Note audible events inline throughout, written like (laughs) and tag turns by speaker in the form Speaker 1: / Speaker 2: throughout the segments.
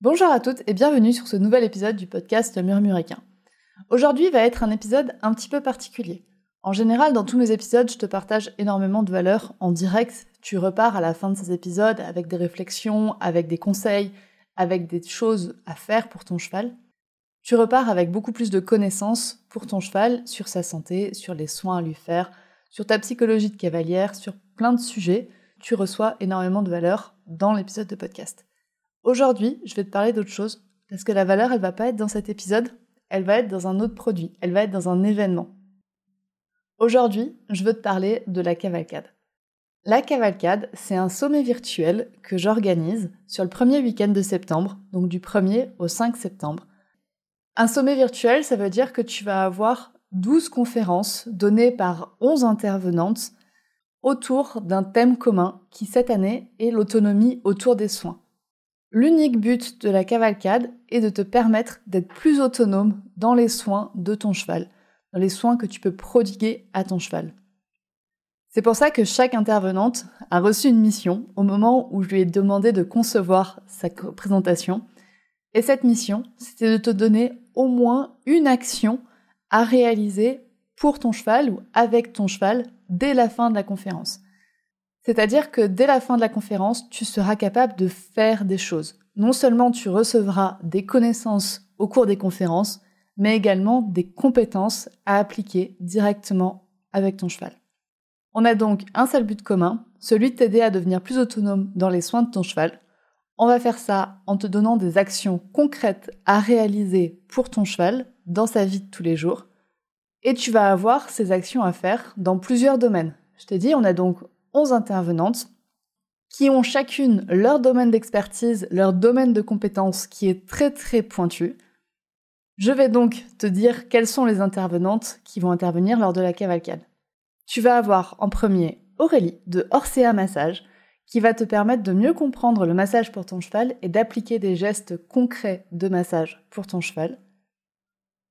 Speaker 1: Bonjour à toutes et bienvenue sur ce nouvel épisode du podcast Murmuréquin. Aujourd'hui va être un épisode un petit peu particulier. En général, dans tous mes épisodes, je te partage énormément de valeurs en direct. Tu repars à la fin de ces épisodes avec des réflexions, avec des conseils, avec des choses à faire pour ton cheval. Tu repars avec beaucoup plus de connaissances pour ton cheval sur sa santé, sur les soins à lui faire, sur ta psychologie de cavalière, sur plein de sujets. Tu reçois énormément de valeurs dans l'épisode de podcast. Aujourd'hui, je vais te parler d'autre chose, parce que la valeur, elle va pas être dans cet épisode, elle va être dans un autre produit, elle va être dans un événement. Aujourd'hui, je veux te parler de la cavalcade. La cavalcade, c'est un sommet virtuel que j'organise sur le premier week-end de septembre, donc du 1er au 5 septembre. Un sommet virtuel, ça veut dire que tu vas avoir 12 conférences données par 11 intervenantes autour d'un thème commun qui cette année est l'autonomie autour des soins. L'unique but de la cavalcade est de te permettre d'être plus autonome dans les soins de ton cheval, dans les soins que tu peux prodiguer à ton cheval. C'est pour ça que chaque intervenante a reçu une mission au moment où je lui ai demandé de concevoir sa présentation. Et cette mission, c'était de te donner au moins une action à réaliser pour ton cheval ou avec ton cheval dès la fin de la conférence. C'est-à-dire que dès la fin de la conférence, tu seras capable de faire des choses. Non seulement tu recevras des connaissances au cours des conférences, mais également des compétences à appliquer directement avec ton cheval. On a donc un seul but commun, celui de t'aider à devenir plus autonome dans les soins de ton cheval. On va faire ça en te donnant des actions concrètes à réaliser pour ton cheval dans sa vie de tous les jours. Et tu vas avoir ces actions à faire dans plusieurs domaines. Je t'ai dit, on a donc 11 intervenantes qui ont chacune leur domaine d'expertise, leur domaine de compétence qui est très très pointu. Je vais donc te dire quelles sont les intervenantes qui vont intervenir lors de la cavalcade. Tu vas avoir en premier Aurélie de Orsea Massage qui va te permettre de mieux comprendre le massage pour ton cheval et d'appliquer des gestes concrets de massage pour ton cheval.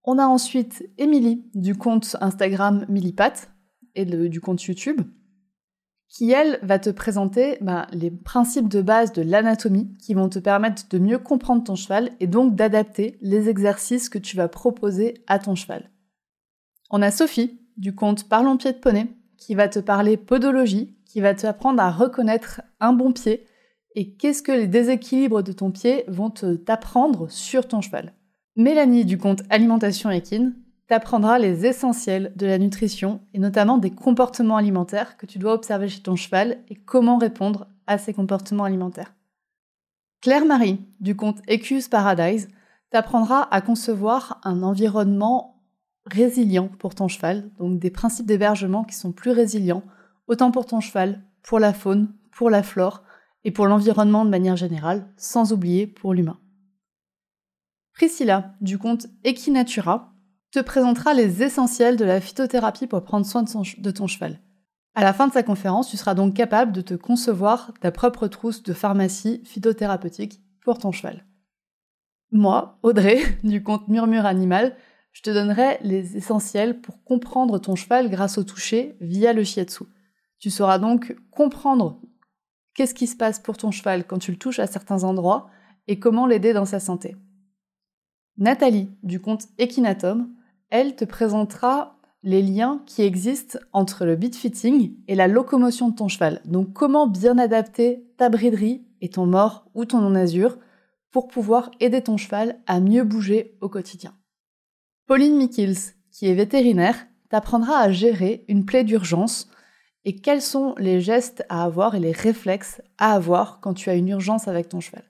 Speaker 1: On a ensuite Émilie du compte Instagram Millipat et du compte YouTube qui, elle, va te présenter ben, les principes de base de l'anatomie qui vont te permettre de mieux comprendre ton cheval et donc d'adapter les exercices que tu vas proposer à ton cheval. On a Sophie, du compte Parlons pied de poney, qui va te parler podologie, qui va t'apprendre à reconnaître un bon pied et qu'est-ce que les déséquilibres de ton pied vont t'apprendre sur ton cheval. Mélanie, du compte Alimentation Équine, t'apprendras les essentiels de la nutrition et notamment des comportements alimentaires que tu dois observer chez ton cheval et comment répondre à ces comportements alimentaires. Claire-Marie, du compte Ecus Paradise, t'apprendra à concevoir un environnement résilient pour ton cheval, donc des principes d'hébergement qui sont plus résilients, autant pour ton cheval, pour la faune, pour la flore et pour l'environnement de manière générale, sans oublier pour l'humain. Priscilla, du compte Equinatura, te présentera les essentiels de la phytothérapie pour prendre soin de, ton cheval. À la fin de sa conférence, tu seras donc capable de te concevoir ta propre trousse de pharmacie phytothérapeutique pour ton cheval. Moi, Audrey, (laughs) du compte Murmure Animal, je te donnerai les essentiels pour comprendre ton cheval grâce au toucher via le shiatsu. Tu sauras donc comprendre qu'est-ce qui se passe pour ton cheval quand tu le touches à certains endroits et comment l'aider dans sa santé. Nathalie, du compte Equinatum, elle te présentera les liens qui existent entre le beat fitting et la locomotion de ton cheval. Donc comment bien adapter ta briderie et ton mort ou ton non-azur pour pouvoir aider ton cheval à mieux bouger au quotidien. Pauline Mikkels, qui est vétérinaire, t'apprendra à gérer une plaie d'urgence et quels sont les gestes à avoir et les réflexes à avoir quand tu as une urgence avec ton cheval.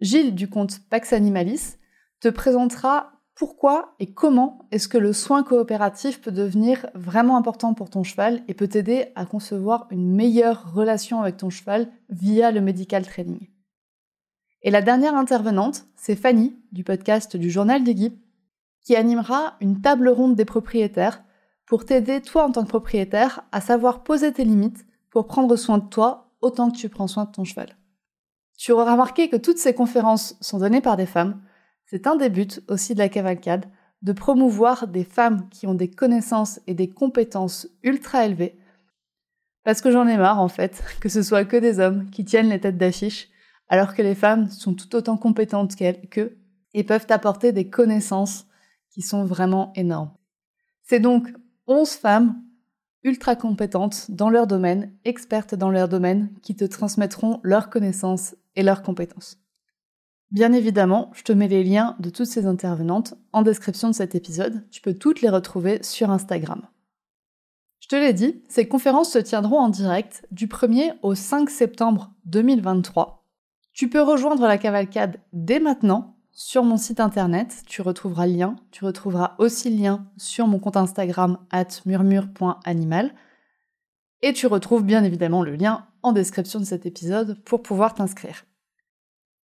Speaker 1: Gilles du compte Pax Animalis te présentera pourquoi et comment est-ce que le soin coopératif peut devenir vraiment important pour ton cheval et peut t'aider à concevoir une meilleure relation avec ton cheval via le medical training? Et la dernière intervenante, c'est Fanny, du podcast du Journal des Guy, qui animera une table ronde des propriétaires pour t'aider, toi en tant que propriétaire, à savoir poser tes limites pour prendre soin de toi autant que tu prends soin de ton cheval. Tu auras remarqué que toutes ces conférences sont données par des femmes. C'est un des buts aussi de la cavalcade, de promouvoir des femmes qui ont des connaissances et des compétences ultra élevées. Parce que j'en ai marre en fait, (laughs) que ce soit que des hommes qui tiennent les têtes d'affiche alors que les femmes sont tout autant compétentes qu'eux et peuvent apporter des connaissances qui sont vraiment énormes. C'est donc 11 femmes ultra compétentes dans leur domaine, expertes dans leur domaine, qui te transmettront leurs connaissances et leurs compétences. Bien évidemment, je te mets les liens de toutes ces intervenantes en description de cet épisode. Tu peux toutes les retrouver sur Instagram. Je te l'ai dit, ces conférences se tiendront en direct du 1er au 5 septembre 2023 tu peux rejoindre la cavalcade dès maintenant sur mon site internet. Tu retrouveras le lien. Tu retrouveras aussi le lien sur mon compte Instagram at murmure.animal. Et tu retrouves bien évidemment le lien en description de cet épisode pour pouvoir t'inscrire.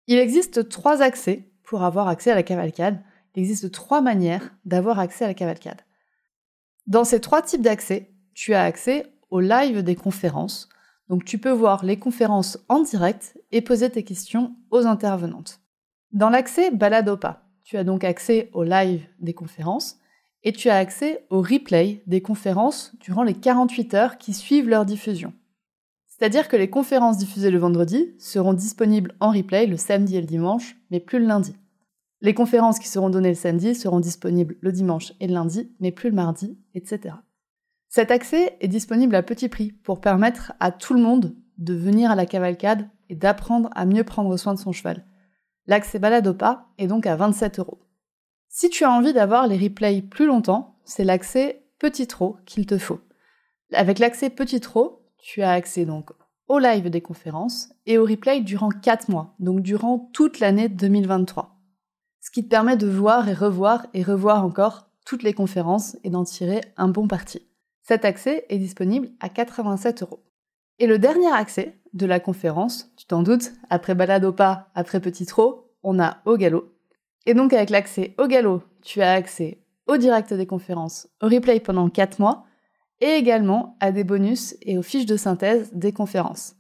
Speaker 1: Il existe trois accès pour avoir accès à la cavalcade. Il existe trois manières d'avoir accès à la cavalcade. Dans ces trois types d'accès, tu as accès au live des conférences, donc tu peux voir les conférences en direct et poser tes questions aux intervenantes. Dans l'accès Baladopa, tu as donc accès au live des conférences et tu as accès au replay des conférences durant les 48 heures qui suivent leur diffusion. C'est-à-dire que les conférences diffusées le vendredi seront disponibles en replay le samedi et le dimanche, mais plus le lundi. Les conférences qui seront données le samedi seront disponibles le dimanche et le lundi, mais plus le mardi, etc. Cet accès est disponible à petit prix pour permettre à tout le monde de venir à la cavalcade et d'apprendre à mieux prendre soin de son cheval. L'accès balade pas est donc à 27 euros. Si tu as envie d'avoir les replays plus longtemps, c'est l'accès petit trot qu'il te faut. Avec l'accès petit trot, tu as accès donc au live des conférences et au replay durant 4 mois, donc durant toute l'année 2023. Ce qui te permet de voir et revoir et revoir encore toutes les conférences et d'en tirer un bon parti. Cet accès est disponible à 87 euros. Et le dernier accès de la conférence, tu t'en doutes, après balade au pas, après petit trot, on a au galop. Et donc avec l'accès au galop, tu as accès au direct des conférences, au replay pendant 4 mois, et également à des bonus et aux fiches de synthèse des conférences.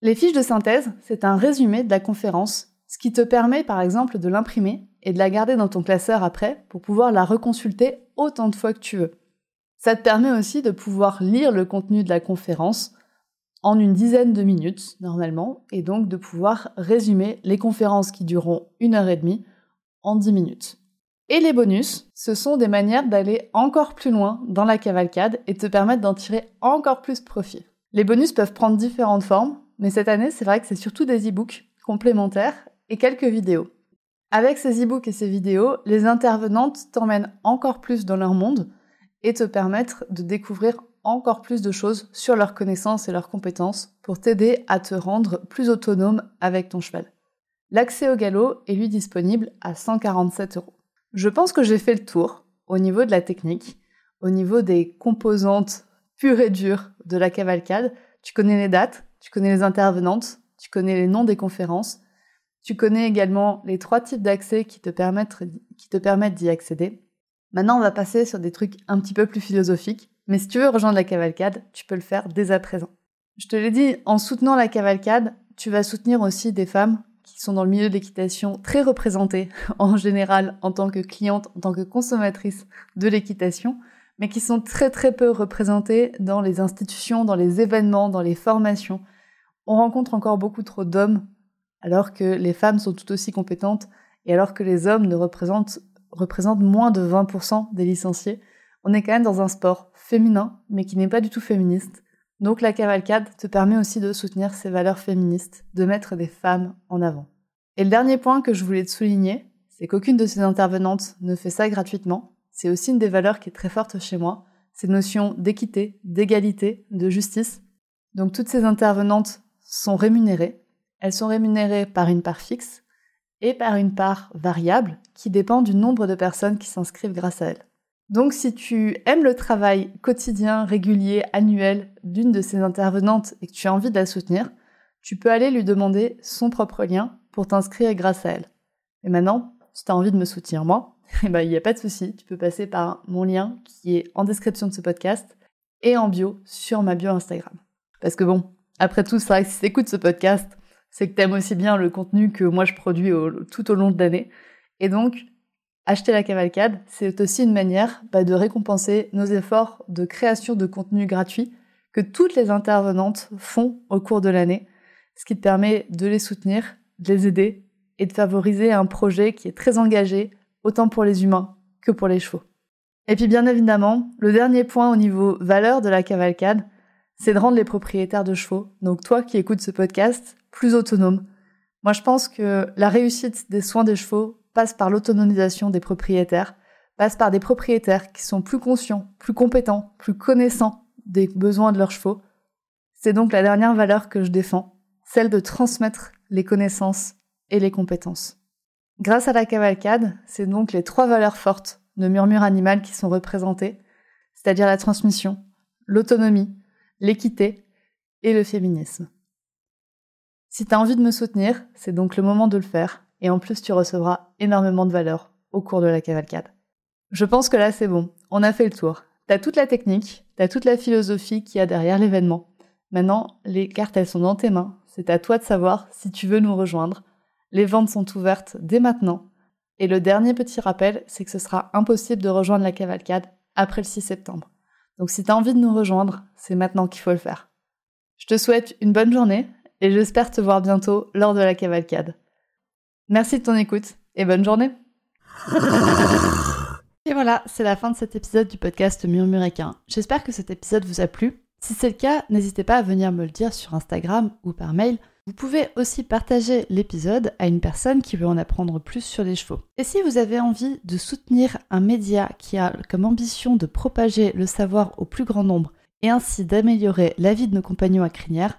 Speaker 1: Les fiches de synthèse, c'est un résumé de la conférence, ce qui te permet par exemple de l'imprimer et de la garder dans ton classeur après pour pouvoir la reconsulter autant de fois que tu veux. Ça te permet aussi de pouvoir lire le contenu de la conférence en une dizaine de minutes normalement, et donc de pouvoir résumer les conférences qui dureront une heure et demie en dix minutes. Et les bonus, ce sont des manières d'aller encore plus loin dans la cavalcade et te permettre d'en tirer encore plus profit. Les bonus peuvent prendre différentes formes, mais cette année, c'est vrai que c'est surtout des e-books complémentaires et quelques vidéos. Avec ces e-books et ces vidéos, les intervenantes t'emmènent encore plus dans leur monde, et te permettre de découvrir encore plus de choses sur leurs connaissances et leurs compétences pour t'aider à te rendre plus autonome avec ton cheval. L'accès au galop est lui disponible à 147 euros. Je pense que j'ai fait le tour au niveau de la technique, au niveau des composantes pures et dures de la cavalcade. Tu connais les dates, tu connais les intervenantes, tu connais les noms des conférences, tu connais également les trois types d'accès qui te permettent, qui te permettent d'y accéder. Maintenant, on va passer sur des trucs un petit peu plus philosophiques, mais si tu veux rejoindre la cavalcade, tu peux le faire dès à présent. Je te l'ai dit, en soutenant la cavalcade, tu vas soutenir aussi des femmes qui sont dans le milieu de l'équitation très représentées (laughs) en général en tant que clientes, en tant que consommatrices de l'équitation, mais qui sont très très peu représentées dans les institutions, dans les événements, dans les formations. On rencontre encore beaucoup trop d'hommes alors que les femmes sont tout aussi compétentes et alors que les hommes ne représentent représente moins de 20% des licenciés, on est quand même dans un sport féminin, mais qui n'est pas du tout féministe. Donc la cavalcade te permet aussi de soutenir ces valeurs féministes, de mettre des femmes en avant. Et le dernier point que je voulais te souligner, c'est qu'aucune de ces intervenantes ne fait ça gratuitement. C'est aussi une des valeurs qui est très forte chez moi, ces notions d'équité, d'égalité, de justice. Donc toutes ces intervenantes sont rémunérées. Elles sont rémunérées par une part fixe, et par une part variable qui dépend du nombre de personnes qui s'inscrivent grâce à elle. Donc si tu aimes le travail quotidien, régulier, annuel d'une de ces intervenantes et que tu as envie de la soutenir, tu peux aller lui demander son propre lien pour t'inscrire grâce à elle. Et maintenant, si tu as envie de me soutenir moi, (laughs) eh ben, il n'y a pas de souci, tu peux passer par mon lien qui est en description de ce podcast et en bio sur ma bio Instagram. Parce que bon, après tout, c'est vrai que si tu écoutes ce podcast, c'est que tu aimes aussi bien le contenu que moi je produis tout au long de l'année. Et donc, acheter la cavalcade, c'est aussi une manière bah, de récompenser nos efforts de création de contenu gratuit que toutes les intervenantes font au cours de l'année, ce qui te permet de les soutenir, de les aider et de favoriser un projet qui est très engagé, autant pour les humains que pour les chevaux. Et puis bien évidemment, le dernier point au niveau valeur de la cavalcade, c'est de rendre les propriétaires de chevaux, donc toi qui écoutes ce podcast, plus autonomes. Moi je pense que la réussite des soins des chevaux passe par l'autonomisation des propriétaires, passe par des propriétaires qui sont plus conscients, plus compétents, plus connaissants des besoins de leurs chevaux. C'est donc la dernière valeur que je défends, celle de transmettre les connaissances et les compétences. Grâce à la cavalcade, c'est donc les trois valeurs fortes de murmure animal qui sont représentées, c'est-à-dire la transmission, l'autonomie, l'équité et le féminisme. Si tu as envie de me soutenir, c'est donc le moment de le faire, et en plus tu recevras énormément de valeur au cours de la cavalcade. Je pense que là c'est bon, on a fait le tour. T'as toute la technique, t'as toute la philosophie qu'il y a derrière l'événement. Maintenant, les cartes elles sont dans tes mains, c'est à toi de savoir si tu veux nous rejoindre. Les ventes sont ouvertes dès maintenant. Et le dernier petit rappel, c'est que ce sera impossible de rejoindre la cavalcade après le 6 septembre. Donc si tu as envie de nous rejoindre, c'est maintenant qu'il faut le faire. Je te souhaite une bonne journée et j'espère te voir bientôt lors de la cavalcade. Merci de ton écoute et bonne journée. (laughs) Et voilà, c'est la fin de cet épisode du podcast Murmuréquin. J'espère que cet épisode vous a plu. Si c'est le cas, n'hésitez pas à venir me le dire sur Instagram ou par mail. Vous pouvez aussi partager l'épisode à une personne qui veut en apprendre plus sur les chevaux. Et si vous avez envie de soutenir un média qui a comme ambition de propager le savoir au plus grand nombre et ainsi d'améliorer la vie de nos compagnons à crinière,